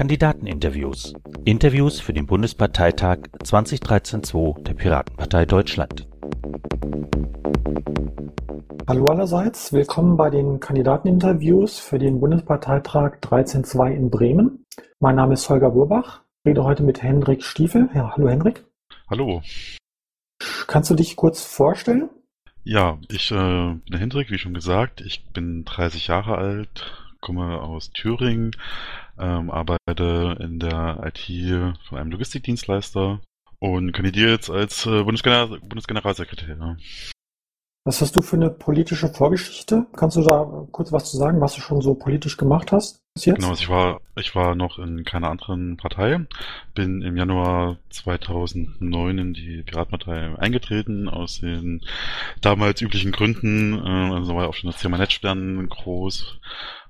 Kandidateninterviews. Interviews für den Bundesparteitag 2013-2 der Piratenpartei Deutschland. Hallo allerseits, willkommen bei den Kandidateninterviews für den Bundesparteitag 13.2 in Bremen. Mein Name ist Holger Burbach, rede heute mit Hendrik Stiefel. Ja, hallo Hendrik. Hallo. Kannst du dich kurz vorstellen? Ja, ich äh, bin Hendrik, wie schon gesagt. Ich bin 30 Jahre alt, komme aus Thüringen, ähm, arbeite in der IT von einem Logistikdienstleister und kandidiere jetzt als äh, Bundesgener Bundesgeneralsekretär. Was hast du für eine politische Vorgeschichte? Kannst du da kurz was zu sagen, was du schon so politisch gemacht hast bis jetzt? Genau, also ich war, ich war noch in keiner anderen Partei, bin im Januar 2009 in die Piratenpartei eingetreten, aus den damals üblichen Gründen, äh, also war ja auch schon das Thema Netzstern groß,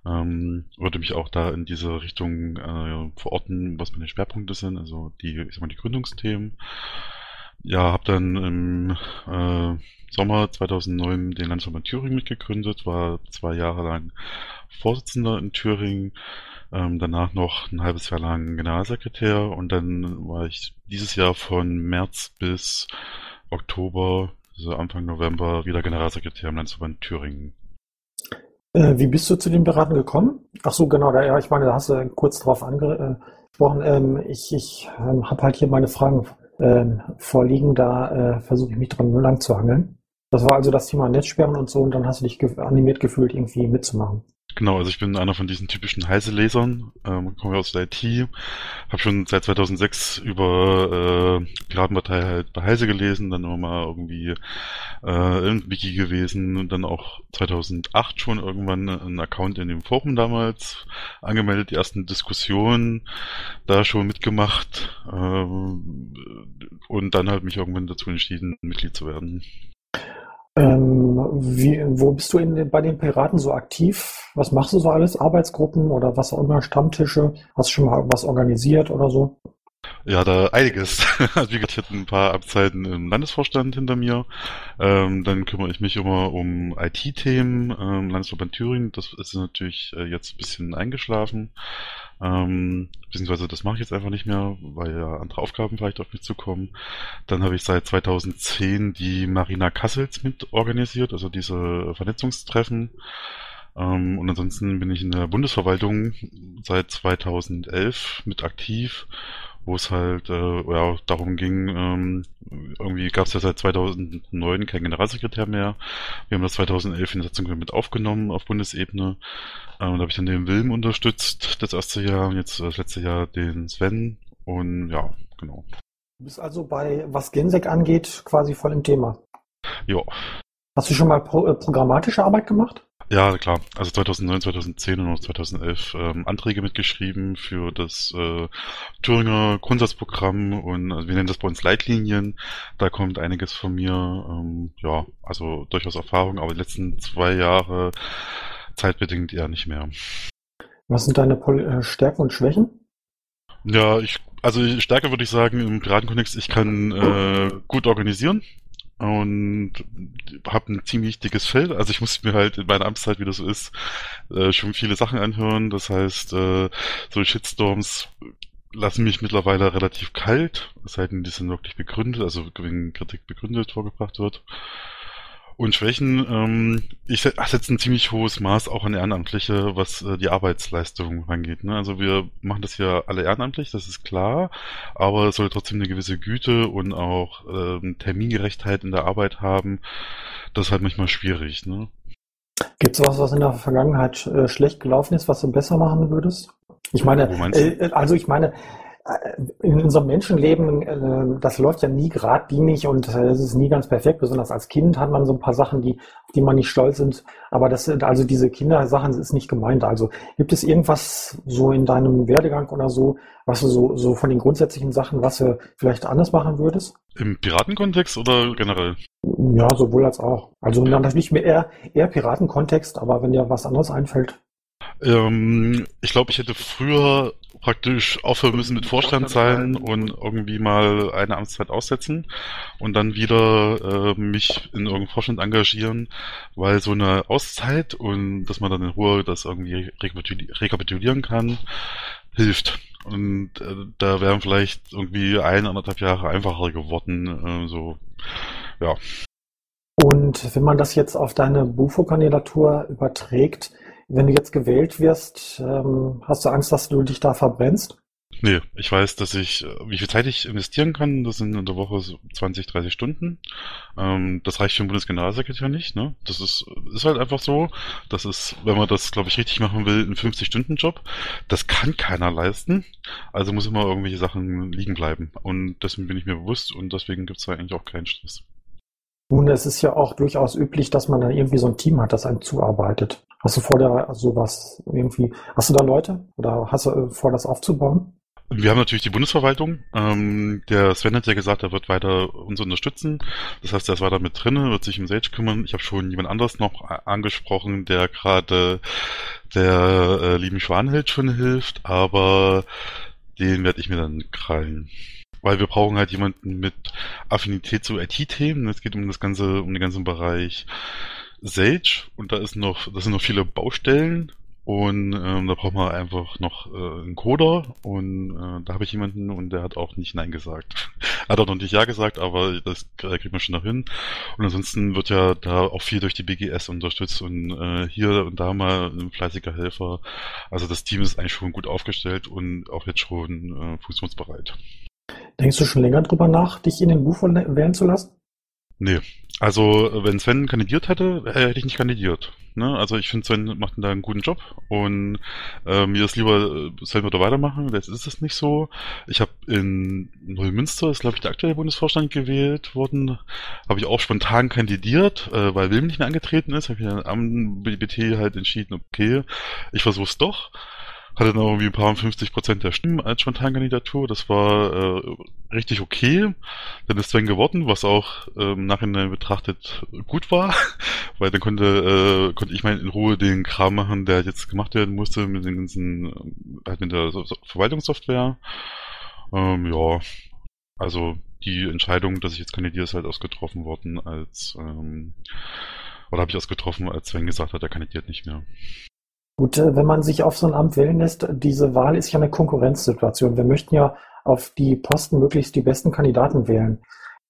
ähm, würde mich auch da in diese Richtung äh, verorten, was meine Schwerpunkte sind, also die, ich sag mal, die Gründungsthemen. Ja, habe dann im äh, Sommer 2009 den Landesverband Thüringen mitgegründet, war zwei Jahre lang Vorsitzender in Thüringen, ähm, danach noch ein halbes Jahr lang Generalsekretär und dann war ich dieses Jahr von März bis Oktober, also Anfang November, wieder Generalsekretär im Landesverband Thüringen. Äh, wie bist du zu den Beratern gekommen? Ach so, genau, da, ja, ich meine, da hast du kurz drauf angesprochen. Ähm, ich ich ähm, habe halt hier meine Fragen ähm, vorliegen, da äh, versuche ich mich dran lang zu hangeln. Das war also das Thema Netzsperren und so und dann hast du dich ge animiert gefühlt, irgendwie mitzumachen. Genau, also ich bin einer von diesen typischen Heise-Lesern, ähm, komme aus der IT, habe schon seit 2006 über äh, Piratenpartei halt bei Heise gelesen, dann immer mal irgendwie äh, im Wiki gewesen und dann auch 2008 schon irgendwann einen Account in dem Forum damals angemeldet, die ersten Diskussionen da schon mitgemacht ähm, und dann halt mich irgendwann dazu entschieden, Mitglied zu werden. Ähm, wie, wo bist du in, bei den Piraten so aktiv? Was machst du so alles? Arbeitsgruppen oder was auch immer, Stammtische? Hast du schon mal was organisiert oder so? Ja, da einiges. Also wie gesagt, ein paar Abzeiten im Landesvorstand hinter mir. Ähm, dann kümmere ich mich immer um IT-Themen, ähm, Landesverband Thüringen. Das ist natürlich äh, jetzt ein bisschen eingeschlafen. Ähm, beziehungsweise das mache ich jetzt einfach nicht mehr, weil ja andere Aufgaben vielleicht auf mich zukommen. Dann habe ich seit 2010 die Marina Kassels mit organisiert, also diese Vernetzungstreffen. Ähm, und ansonsten bin ich in der Bundesverwaltung seit 2011 mit aktiv wo es halt äh, ja, darum ging, ähm, irgendwie gab es ja seit 2009 keinen Generalsekretär mehr. Wir haben das 2011 in der Satzung mit aufgenommen auf Bundesebene. Ähm, da habe ich dann den Wilm unterstützt, das erste Jahr, und jetzt das letzte Jahr den Sven. Und ja, genau. Du bist also bei, was Gensec angeht, quasi voll im Thema. Ja. Hast du schon mal pro, äh, programmatische Arbeit gemacht? Ja, klar. Also 2009, 2010 und auch 2011 ähm, Anträge mitgeschrieben für das äh, Thüringer Grundsatzprogramm und also wir nennen das bei uns Leitlinien. Da kommt einiges von mir. Ähm, ja, also durchaus Erfahrung, aber die letzten zwei Jahre zeitbedingt eher nicht mehr. Was sind deine Pol äh, Stärken und Schwächen? Ja, ich also Stärke würde ich sagen im Piratenkontext, ich kann äh, gut organisieren und habe ein ziemlich dickes Feld. Also ich musste mir halt in meiner Amtszeit, wie das so ist, äh, schon viele Sachen anhören. Das heißt, äh, so Shitstorms lassen mich mittlerweile relativ kalt, es die sind wirklich begründet, also wenn Kritik begründet vorgebracht wird. Und Schwächen, ähm, ich setze ein ziemlich hohes Maß auch an Ehrenamtliche, was äh, die Arbeitsleistung angeht. Ne? Also wir machen das hier alle ehrenamtlich, das ist klar, aber es soll trotzdem eine gewisse Güte und auch ähm, Termingerechtheit in der Arbeit haben. Das ist halt manchmal schwierig. Ne? Gibt es was, was in der Vergangenheit äh, schlecht gelaufen ist, was du besser machen würdest? Ich meine, äh, also ich meine, in unserem Menschenleben, äh, das läuft ja nie geradlinig und äh, es ist nie ganz perfekt. Besonders als Kind hat man so ein paar Sachen, die, auf die man nicht stolz sind. Aber das sind also diese Kindersachen ist nicht gemeint. Also gibt es irgendwas so in deinem Werdegang oder so, was du so, so von den grundsätzlichen Sachen, was du vielleicht anders machen würdest? Im Piratenkontext oder generell? Ja, sowohl als auch. Also natürlich eher, eher Piratenkontext, aber wenn dir was anderes einfällt. Ähm, ich glaube, ich hätte früher praktisch aufhören müssen mit Vorstand sein und irgendwie mal eine Amtszeit aussetzen und dann wieder äh, mich in irgendeinem Vorstand engagieren, weil so eine Auszeit und dass man dann in Ruhe das irgendwie rekapitulieren kann, hilft. Und äh, da wären vielleicht irgendwie ein, anderthalb Jahre einfacher geworden. Äh, so, ja. Und wenn man das jetzt auf deine Bufo-Kandidatur überträgt, wenn du jetzt gewählt wirst, ähm, hast du Angst, dass du dich da verbrennst? Nee, ich weiß, dass ich, äh, wie viel Zeit ich investieren kann, das sind in der Woche so 20, 30 Stunden. Ähm, das reicht für den Bundesgeneralsekretär nicht, ne? Das ist, ist halt einfach so. Das ist, wenn man das, glaube ich, richtig machen will, ein 50-Stunden-Job. Das kann keiner leisten. Also muss immer irgendwelche Sachen liegen bleiben. Und dessen bin ich mir bewusst und deswegen gibt es da eigentlich auch keinen Stress. Nun, es ist ja auch durchaus üblich, dass man dann irgendwie so ein Team hat, das einem zuarbeitet. Hast du vor, da sowas irgendwie, hast du da Leute oder hast du äh, vor, das aufzubauen? Wir haben natürlich die Bundesverwaltung. Ähm, der Sven hat ja gesagt, er wird weiter uns unterstützen. Das heißt, er ist weiter mit drin, wird sich um Sage kümmern. Ich habe schon jemand anderes noch angesprochen, der gerade der äh, lieben Schwanhild schon hilft, aber den werde ich mir dann krallen. Weil wir brauchen halt jemanden mit Affinität zu IT-Themen. Es geht um das ganze, um den ganzen Bereich Sage und da ist noch, das sind noch viele Baustellen und ähm, da braucht man einfach noch äh, einen Coder und äh, da habe ich jemanden und der hat auch nicht Nein gesagt. hat auch noch nicht Ja gesagt, aber das äh, kriegt man schon noch hin. Und ansonsten wird ja da auch viel durch die BGS unterstützt und äh, hier und da mal ein fleißiger Helfer. Also das Team ist eigentlich schon gut aufgestellt und auch jetzt schon äh, funktionsbereit. Denkst du schon länger drüber nach, dich in den Buch wählen zu lassen? Nee. Also, wenn Sven kandidiert hätte, äh, hätte ich nicht kandidiert. Ne? Also, ich finde, Sven macht da einen guten Job und äh, mir ist lieber, äh, Sven würde weitermachen. Jetzt ist es nicht so. Ich habe in Neumünster, ist glaube ich der aktuelle Bundesvorstand gewählt worden, habe ich auch spontan kandidiert, äh, weil Wilm nicht mehr angetreten ist. Habe ich dann am BT halt entschieden, okay, ich versuche es doch hatte dann irgendwie ein paar 50 Prozent der Stimmen als Spontankandidatur. Das war äh, richtig okay. Dann ist Sven geworden, was auch ähm, Nachhinein betrachtet gut war, weil dann konnte, äh, konnte ich mal in Ruhe den Kram machen, der jetzt gemacht werden musste mit den ganzen, äh, halt mit der so Verwaltungssoftware. Ähm, ja, also die Entscheidung, dass ich jetzt kandidiere, ist halt ausgetroffen worden als ähm, oder habe ich ausgetroffen, als Sven gesagt hat, er kandidiert nicht mehr. Gut, äh, wenn man sich auf so ein Amt wählen lässt, diese Wahl ist ja eine Konkurrenzsituation. Wir möchten ja auf die Posten möglichst die besten Kandidaten wählen.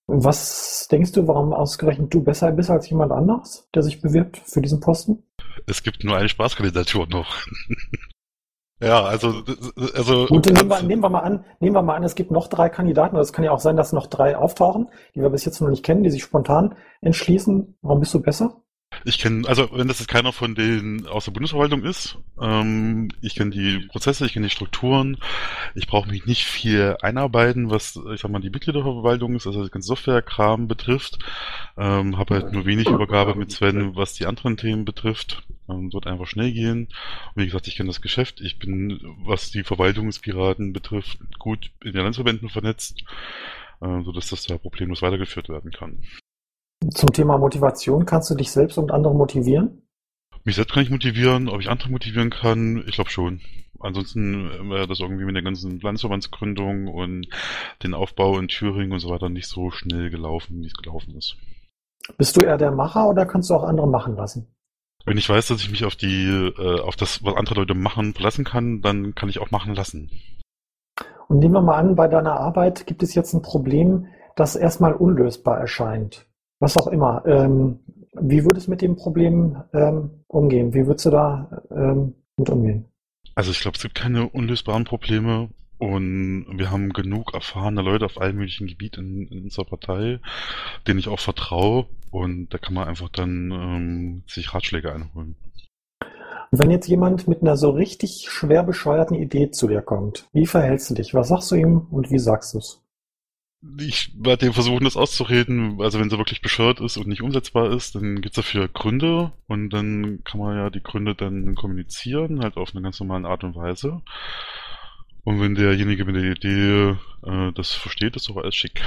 Was denkst du, warum ausgerechnet du besser bist als jemand anderes, der sich bewirbt für diesen Posten? Es gibt nur eine Spaßkandidatur noch. ja, also, also. Gut, nehmen wir, nehmen wir mal an, nehmen wir mal an, es gibt noch drei Kandidaten, oder es kann ja auch sein, dass noch drei auftauchen, die wir bis jetzt noch nicht kennen, die sich spontan entschließen. Warum bist du besser? Ich kenne, also wenn das jetzt keiner von denen aus der Bundesverwaltung ist, ähm, ich kenne die Prozesse, ich kenne die Strukturen, ich brauche mich nicht viel einarbeiten, was, ich sag mal, die Mitgliederverwaltung ist, also das ganze Softwarekram betrifft. Ähm, habe halt nur wenig Übergabe mit Sven, was die anderen Themen betrifft. Ähm, wird einfach schnell gehen. Und wie gesagt, ich kenne das Geschäft. Ich bin, was die Verwaltungspiraten betrifft, gut in den Landesverbänden vernetzt, äh, sodass das da problemlos weitergeführt werden kann. Zum Thema Motivation, kannst du dich selbst und andere motivieren? Mich selbst kann ich motivieren, ob ich andere motivieren kann, ich glaube schon. Ansonsten wäre das irgendwie mit der ganzen Landesverbandsgründung und den Aufbau in Thüringen und so weiter nicht so schnell gelaufen, wie es gelaufen ist. Bist du eher der Macher oder kannst du auch andere machen lassen? Wenn ich weiß, dass ich mich auf die, äh, auf das, was andere Leute machen, verlassen kann, dann kann ich auch machen lassen. Und nehmen wir mal an, bei deiner Arbeit gibt es jetzt ein Problem, das erstmal unlösbar erscheint was auch immer. Ähm, wie würdest du mit dem Problem ähm, umgehen? Wie würdest du da ähm, mit umgehen? Also ich glaube, es gibt keine unlösbaren Probleme und wir haben genug erfahrene Leute auf allen möglichen Gebieten in, in unserer Partei, denen ich auch vertraue und da kann man einfach dann ähm, sich Ratschläge einholen. Und wenn jetzt jemand mit einer so richtig schwer bescheuerten Idee zu dir kommt, wie verhältst du dich? Was sagst du ihm und wie sagst du es? Ich werde dem versuchen, das auszureden. Also wenn sie wirklich bescheuert ist und nicht umsetzbar ist, dann gibt's dafür Gründe und dann kann man ja die Gründe dann kommunizieren, halt auf eine ganz normale Art und Weise. Und wenn derjenige mit der Idee äh, das versteht, ist doch alles schick.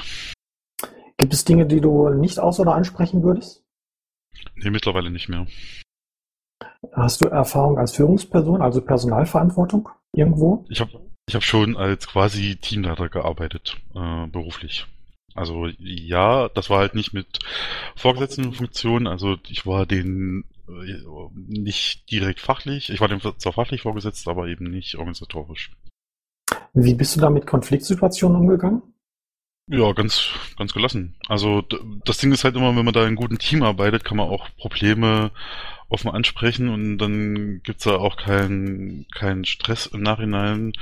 Gibt es Dinge, die du nicht aus- oder ansprechen würdest? Nee, mittlerweile nicht mehr. Hast du Erfahrung als Führungsperson, also Personalverantwortung irgendwo? Ich habe ich habe schon als quasi Teamleiter gearbeitet, äh, beruflich. Also ja, das war halt nicht mit vorgesetzten Funktionen, also ich war den äh, nicht direkt fachlich, ich war dem zwar fachlich vorgesetzt, aber eben nicht organisatorisch. Wie bist du da mit Konfliktsituationen umgegangen? Ja, ganz, ganz gelassen. Also das Ding ist halt immer, wenn man da in einem guten Team arbeitet, kann man auch Probleme offen ansprechen und dann gibt's da auch keinen keinen Stress im Nachhinein.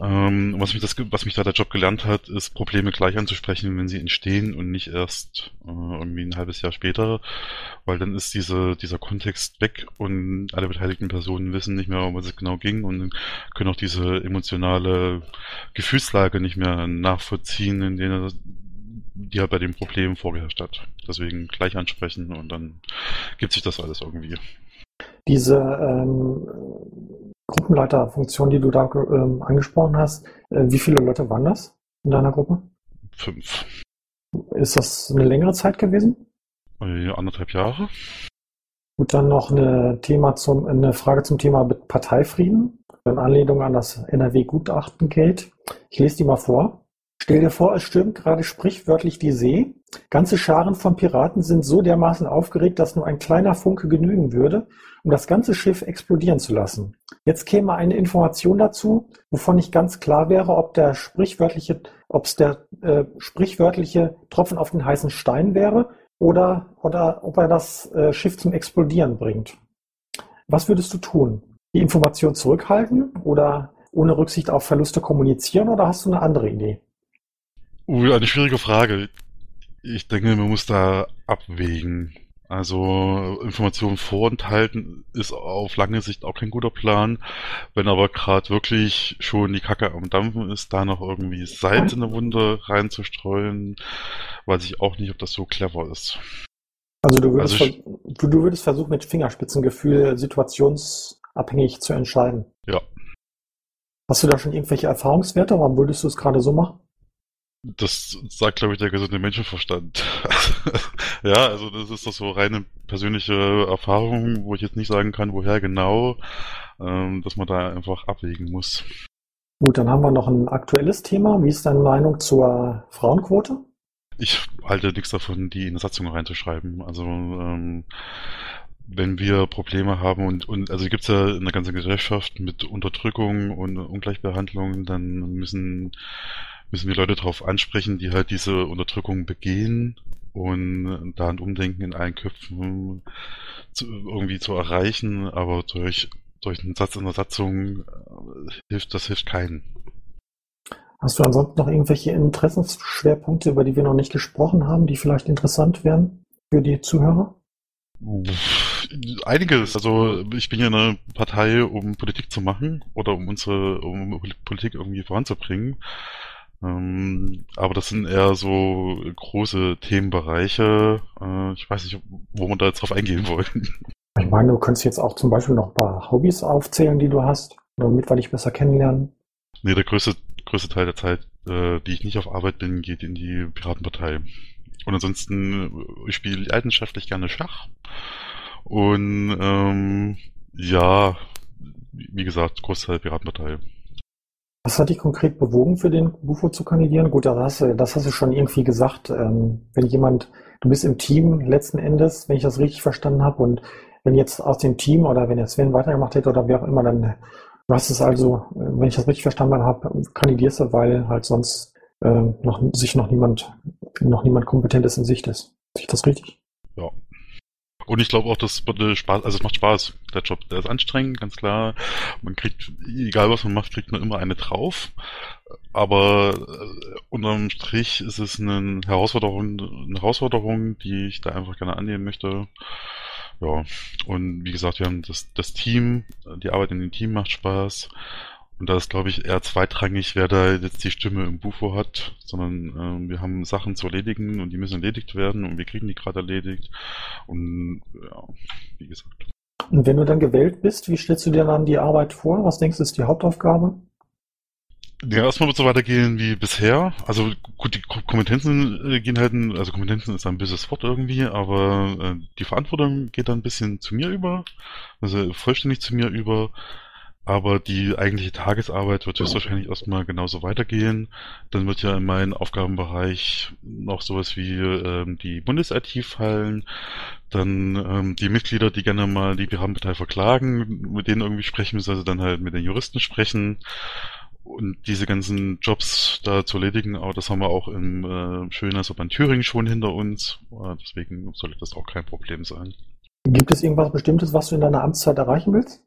Ähm, was, mich das, was mich da der Job gelernt hat, ist Probleme gleich anzusprechen, wenn sie entstehen und nicht erst äh, irgendwie ein halbes Jahr später, weil dann ist diese, dieser Kontext weg und alle beteiligten Personen wissen nicht mehr, um was es genau ging und können auch diese emotionale Gefühlslage nicht mehr nachvollziehen, in denen die halt bei dem Problem vorgeherrscht hat. Deswegen gleich ansprechen und dann gibt sich das alles irgendwie. Diese ähm, Gruppenleiterfunktion, die du da ähm, angesprochen hast, äh, wie viele Leute waren das in deiner Gruppe? Fünf. Ist das eine längere Zeit gewesen? Äh, anderthalb Jahre. Gut, dann noch eine, Thema zum, eine Frage zum Thema Parteifrieden in Anlehnung an das NRW-Gutachten-Gate. Ich lese die mal vor. Stell dir vor, es stürmt gerade sprichwörtlich die See. Ganze Scharen von Piraten sind so dermaßen aufgeregt, dass nur ein kleiner Funke genügen würde, um das ganze Schiff explodieren zu lassen. Jetzt käme eine Information dazu, wovon nicht ganz klar wäre, ob der sprichwörtliche, ob es der äh, sprichwörtliche Tropfen auf den heißen Stein wäre oder, oder ob er das äh, Schiff zum Explodieren bringt. Was würdest du tun? Die Information zurückhalten oder ohne Rücksicht auf Verluste kommunizieren oder hast du eine andere Idee? Uh, eine schwierige Frage. Ich denke, man muss da abwägen. Also Informationen vorenthalten ist auf lange Sicht auch kein guter Plan. Wenn aber gerade wirklich schon die Kacke am Dampfen ist, da noch irgendwie Salz in der Wunde reinzustreuen, weiß ich auch nicht, ob das so clever ist. Also du würdest, also ich, du, du würdest versuchen, mit Fingerspitzengefühl situationsabhängig zu entscheiden. Ja. Hast du da schon irgendwelche Erfahrungswerte? Warum würdest du es gerade so machen? Das sagt, glaube ich, der gesunde Menschenverstand. ja, also das ist doch so reine persönliche Erfahrung, wo ich jetzt nicht sagen kann, woher genau, ähm, dass man da einfach abwägen muss. Gut, dann haben wir noch ein aktuelles Thema. Wie ist deine Meinung zur Frauenquote? Ich halte nichts davon, die in Satzung reinzuschreiben. Also ähm, wenn wir Probleme haben und, und also gibt es ja eine ganze Gesellschaft mit Unterdrückung und Ungleichbehandlung, dann müssen müssen wir Leute darauf ansprechen, die halt diese Unterdrückung begehen und da ein Umdenken in allen Köpfen zu, irgendwie zu erreichen, aber durch, durch einen Satz in der Satzung äh, hilft, das hilft keinen. Hast du ansonsten noch irgendwelche Interessensschwerpunkte, über die wir noch nicht gesprochen haben, die vielleicht interessant wären für die Zuhörer? Einiges. Also ich bin ja eine Partei, um Politik zu machen oder um unsere um Politik irgendwie voranzubringen. Ähm, aber das sind eher so große Themenbereiche. Äh, ich weiß nicht, wo man da jetzt drauf eingehen wollen. Ich meine, du könntest jetzt auch zum Beispiel noch ein paar Hobbys aufzählen, die du hast, damit wir dich besser kennenlernen. Nee, der größte, größte Teil der Zeit, äh, die ich nicht auf Arbeit bin, geht in die Piratenpartei. Und ansonsten, ich spiele leidenschaftlich gerne Schach. Und ähm, ja, wie gesagt, Großteil Piratenpartei. Was hat dich konkret bewogen, für den Bufo zu kandidieren? Gut, das hast du, das hast du schon irgendwie gesagt. Ähm, wenn jemand, du bist im Team letzten Endes, wenn ich das richtig verstanden habe, und wenn jetzt aus dem Team oder wenn jetzt Sven weitergemacht hätte oder wer auch immer, dann du hast es also, äh, wenn ich das richtig verstanden habe, kandidierst du, weil halt sonst äh, noch, sich noch niemand, noch niemand Kompetentes in Sicht ist. Ich das richtig? Ja, und ich glaube auch, das Spaß, also es macht Spaß, der Job. Der ist anstrengend, ganz klar. Man kriegt, egal was man macht, kriegt man immer eine drauf. Aber äh, unterm Strich ist es eine Herausforderung, eine Herausforderung, die ich da einfach gerne annehmen möchte. Ja, und wie gesagt, wir haben das, das Team, die Arbeit in dem Team macht Spaß. Und da ist, glaube ich, eher zweitrangig, wer da jetzt die Stimme im Bufo hat, sondern ähm, wir haben Sachen zu erledigen und die müssen erledigt werden und wir kriegen die gerade erledigt. Und ja, wie gesagt. Und wenn du dann gewählt bist, wie stellst du dir dann die Arbeit vor? Was denkst du, ist die Hauptaufgabe? Ja, erstmal wird es so weitergehen wie bisher. Also gut, die Kompetenzen äh, gehen halt, also Kompetenzen ist ein böses Wort irgendwie, aber äh, die Verantwortung geht dann ein bisschen zu mir über, also vollständig zu mir über. Aber die eigentliche Tagesarbeit wird höchstwahrscheinlich erstmal genauso weitergehen. Dann wird ja in meinen Aufgabenbereich noch sowas wie ähm, die Bundes-IT fallen. Dann ähm, die Mitglieder, die gerne mal die Piratenpartei verklagen, mit denen irgendwie sprechen müssen, also dann halt mit den Juristen sprechen. und diese ganzen Jobs da zu erledigen, aber das haben wir auch im äh, schönen also bei Thüringen schon hinter uns. Äh, deswegen sollte das auch kein Problem sein. Gibt es irgendwas Bestimmtes, was du in deiner Amtszeit erreichen willst?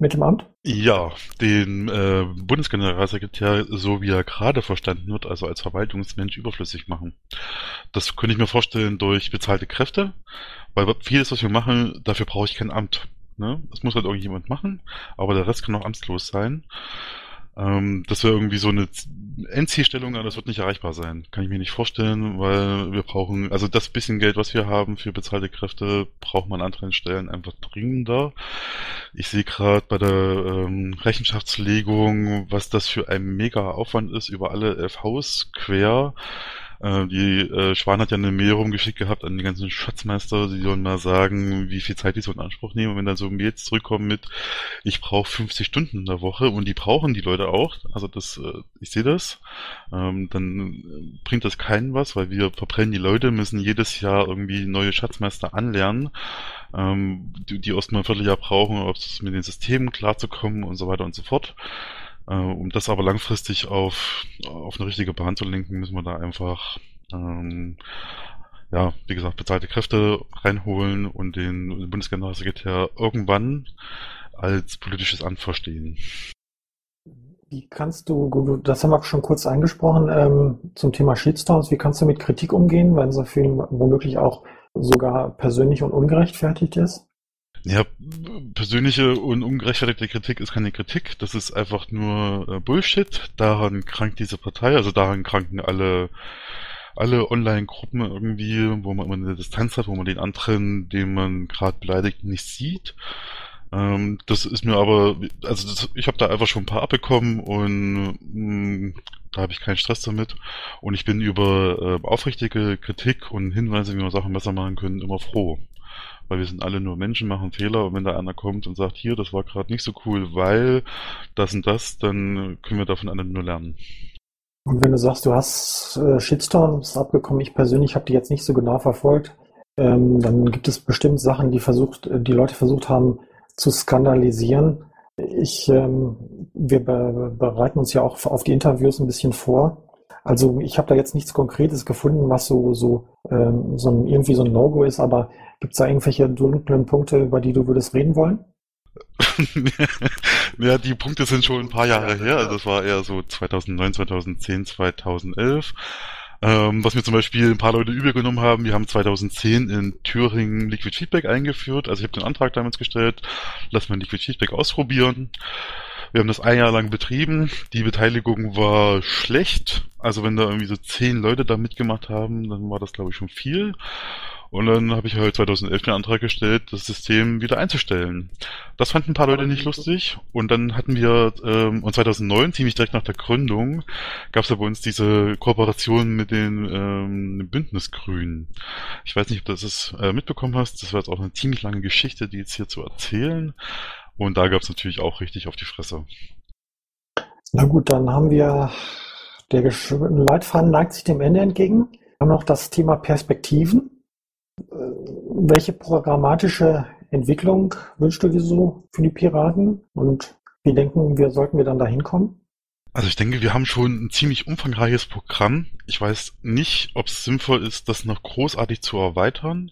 Mit dem Amt? Ja, den äh, Bundesgeneralsekretär, so wie er gerade verstanden wird, also als Verwaltungsmensch überflüssig machen. Das könnte ich mir vorstellen durch bezahlte Kräfte, weil vieles, was wir machen, dafür brauche ich kein Amt. Ne? Das muss halt irgendjemand machen, aber der Rest kann auch amtslos sein. Ähm, das wäre irgendwie so eine Endzielstellung, aber das wird nicht erreichbar sein. Kann ich mir nicht vorstellen, weil wir brauchen, also das bisschen Geld, was wir haben für bezahlte Kräfte, braucht man an anderen Stellen einfach dringender. Ich sehe gerade bei der ähm, Rechenschaftslegung, was das für ein mega Aufwand ist, über alle FVs quer. Äh, die äh, Schwan hat ja eine Mail rumgeschickt gehabt an die ganzen Schatzmeister, die sollen mal sagen, wie viel Zeit die so in Anspruch nehmen. Und wenn dann so Mails zurückkommen mit, ich brauche 50 Stunden in der Woche und die brauchen die Leute auch, also das, äh, ich sehe das, ähm, dann bringt das keinen was, weil wir verbrennen die Leute, müssen jedes Jahr irgendwie neue Schatzmeister anlernen, ähm, die, die erst mal ein Vierteljahr brauchen, um mit den Systemen klarzukommen und so weiter und so fort. Äh, um das aber langfristig auf, auf eine richtige Bahn zu lenken, müssen wir da einfach, ähm, ja, wie gesagt, bezahlte Kräfte reinholen und den Bundesgeneralsekretär irgendwann als politisches Amt verstehen. Wie kannst du, das haben wir schon kurz angesprochen, ähm, zum Thema Shitstorms, wie kannst du mit Kritik umgehen, wenn so viel womöglich auch sogar persönlich und ungerechtfertigt ist? Ja, persönliche und ungerechtfertigte Kritik ist keine Kritik, das ist einfach nur äh, Bullshit. Daran krankt diese Partei, also daran kranken alle alle Online-Gruppen irgendwie, wo man immer eine Distanz hat, wo man den anderen, den man gerade beleidigt, nicht sieht. Ähm, das ist mir aber, also das, ich habe da einfach schon ein paar abbekommen und mh, mm, da habe ich keinen Stress damit. Und ich bin über äh, aufrichtige Kritik und Hinweise, wie man Sachen besser machen können, immer froh weil wir sind alle nur Menschen, machen Fehler und wenn da einer kommt und sagt, hier, das war gerade nicht so cool, weil das und das, dann können wir davon alle nur lernen. Und wenn du sagst, du hast äh, Shitstorms abgekommen, ich persönlich habe die jetzt nicht so genau verfolgt, ähm, dann gibt es bestimmt Sachen, die versucht, äh, die Leute versucht haben zu skandalisieren. Ich, ähm, wir be bereiten uns ja auch auf die Interviews ein bisschen vor. Also ich habe da jetzt nichts Konkretes gefunden, was so so, ähm, so ein, irgendwie so ein No-Go ist, aber Gibt es da irgendwelche dunklen Punkte, über die du würdest reden wollen? ja, die Punkte sind schon ein paar Jahre her. Also das war eher so 2009, 2010, 2011. Ähm, was mir zum Beispiel ein paar Leute übel genommen haben, wir haben 2010 in Thüringen Liquid Feedback eingeführt. Also ich habe den Antrag damals gestellt, lass mal Liquid Feedback ausprobieren. Wir haben das ein Jahr lang betrieben. Die Beteiligung war schlecht. Also wenn da irgendwie so zehn Leute da mitgemacht haben, dann war das glaube ich schon viel. Und dann habe ich halt 2011 den Antrag gestellt, das System wieder einzustellen. Das fanden ein paar Leute nicht lustig. Und dann hatten wir, ähm, und 2009, ziemlich direkt nach der Gründung, gab es ja bei uns diese Kooperation mit den ähm, Bündnisgrünen. Ich weiß nicht, ob du das äh, mitbekommen hast. Das war jetzt auch eine ziemlich lange Geschichte, die jetzt hier zu erzählen. Und da gab es natürlich auch richtig auf die Fresse. Na gut, dann haben wir, der Leitfaden neigt sich dem Ende entgegen. Wir haben noch das Thema Perspektiven. Welche programmatische Entwicklung wünschst du dir so für die Piraten und wie denken wir, sollten wir dann da hinkommen? Also ich denke, wir haben schon ein ziemlich umfangreiches Programm. Ich weiß nicht, ob es sinnvoll ist, das noch großartig zu erweitern.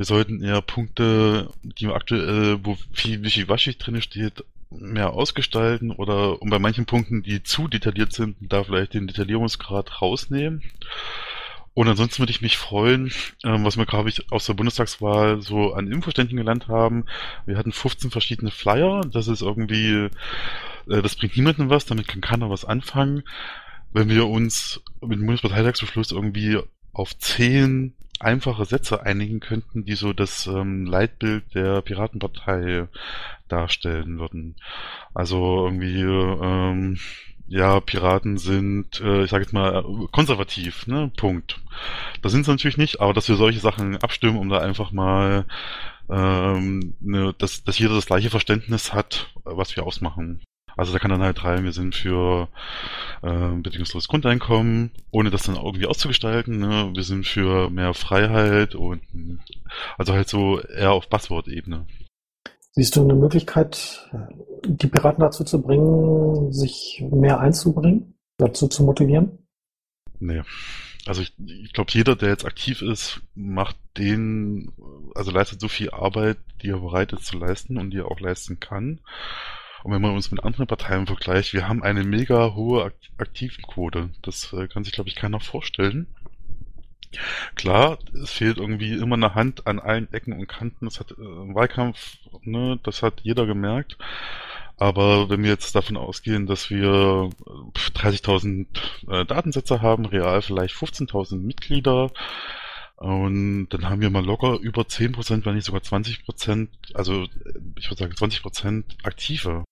Wir sollten eher Punkte, die aktuell, wo viel Wischiwaschi drin steht, mehr ausgestalten oder und bei manchen Punkten, die zu detailliert sind, da vielleicht den Detaillierungsgrad rausnehmen. Und ansonsten würde ich mich freuen, ähm, was wir, glaube ich, aus der Bundestagswahl so an Infoständen gelernt haben. Wir hatten 15 verschiedene Flyer. Das ist irgendwie, äh, das bringt niemandem was, damit kann keiner was anfangen. Wenn wir uns mit dem Bundesparteitagsbeschluss irgendwie auf 10 einfache Sätze einigen könnten, die so das ähm, Leitbild der Piratenpartei darstellen würden. Also irgendwie, ähm, ja, Piraten sind, äh, ich sage jetzt mal, konservativ, ne? Punkt. Das sind sie natürlich nicht, aber dass wir solche Sachen abstimmen, um da einfach mal, ähm, ne, dass, dass jeder das gleiche Verständnis hat, was wir ausmachen. Also da kann dann halt rein, wir sind für äh, bedingungsloses Grundeinkommen, ohne das dann irgendwie auszugestalten. Ne? Wir sind für mehr Freiheit und also halt so eher auf Buzzword-Ebene. Siehst du eine Möglichkeit, die Piraten dazu zu bringen, sich mehr einzubringen, dazu zu motivieren? Nee. Also ich, ich glaube, jeder, der jetzt aktiv ist, macht den, also leistet so viel Arbeit, die er bereit ist zu leisten und die er auch leisten kann. Und wenn man uns mit anderen Parteien vergleicht, wir haben eine mega hohe Aktivenquote. Das äh, kann sich, glaube ich, keiner vorstellen. Klar, es fehlt irgendwie immer eine Hand an allen Ecken und Kanten. Das hat äh, Wahlkampf, ne, das hat jeder gemerkt. Aber wenn wir jetzt davon ausgehen, dass wir 30.000 äh, Datensätze haben, real vielleicht 15.000 Mitglieder, und dann haben wir mal locker über 10%, wenn nicht sogar 20%, also ich würde sagen 20% aktive.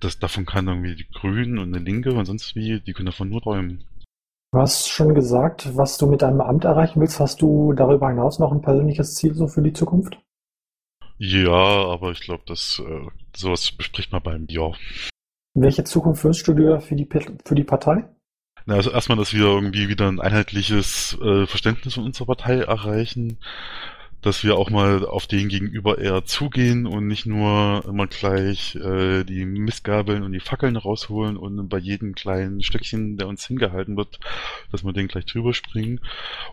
Das, davon kann irgendwie die Grünen und eine Linke und sonst wie, die können davon nur träumen. Du hast schon gesagt, was du mit deinem Amt erreichen willst. Hast du darüber hinaus noch ein persönliches Ziel so für die Zukunft? Ja, aber ich glaube, dass äh, sowas bespricht man beim Bier. Welche Zukunft wünschst du dir für die, für die Partei? Na, also erstmal, dass wir irgendwie wieder ein einheitliches äh, Verständnis von unserer Partei erreichen dass wir auch mal auf den Gegenüber eher zugehen und nicht nur immer gleich äh, die Mistgabeln und die Fackeln rausholen und bei jedem kleinen Stückchen, der uns hingehalten wird, dass wir den gleich drüber springen.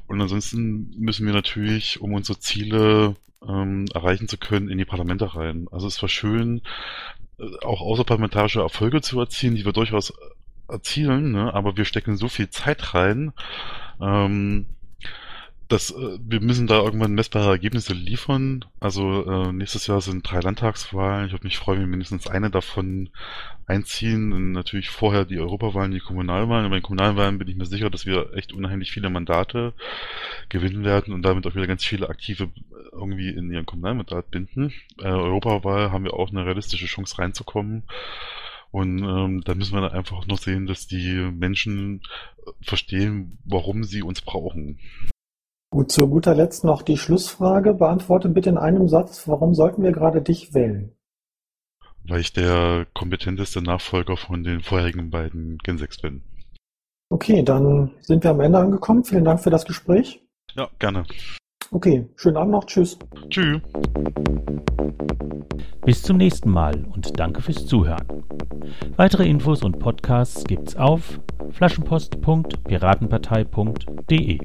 Und ansonsten müssen wir natürlich, um unsere Ziele ähm, erreichen zu können, in die Parlamente rein. Also es war schön, äh, auch außerparlamentarische Erfolge zu erzielen, die wir durchaus erzielen, ne? aber wir stecken so viel Zeit rein, ähm, das, äh, wir müssen da irgendwann messbare Ergebnisse liefern. Also äh, nächstes Jahr sind drei Landtagswahlen. Ich würde mich freuen, wenn mindestens eine davon einziehen. Und natürlich vorher die Europawahlen, die Kommunalwahlen. Und bei den Kommunalwahlen bin ich mir sicher, dass wir echt unheimlich viele Mandate gewinnen werden und damit auch wieder ganz viele Aktive irgendwie in ihren Kommunalmandat binden. Äh, Europawahl haben wir auch eine realistische Chance reinzukommen. Und ähm, da müssen wir dann einfach noch sehen, dass die Menschen verstehen, warum sie uns brauchen. Gut, zu guter Letzt noch die Schlussfrage. Beantworte bitte in einem Satz, warum sollten wir gerade dich wählen? Weil ich der kompetenteste Nachfolger von den vorherigen beiden Gen 6 bin. Okay, dann sind wir am Ende angekommen. Vielen Dank für das Gespräch. Ja, gerne. Okay, schönen Abend noch. Tschüss. Tschüss. Bis zum nächsten Mal und danke fürs Zuhören. Weitere Infos und Podcasts gibt's auf flaschenpost.piratenpartei.de.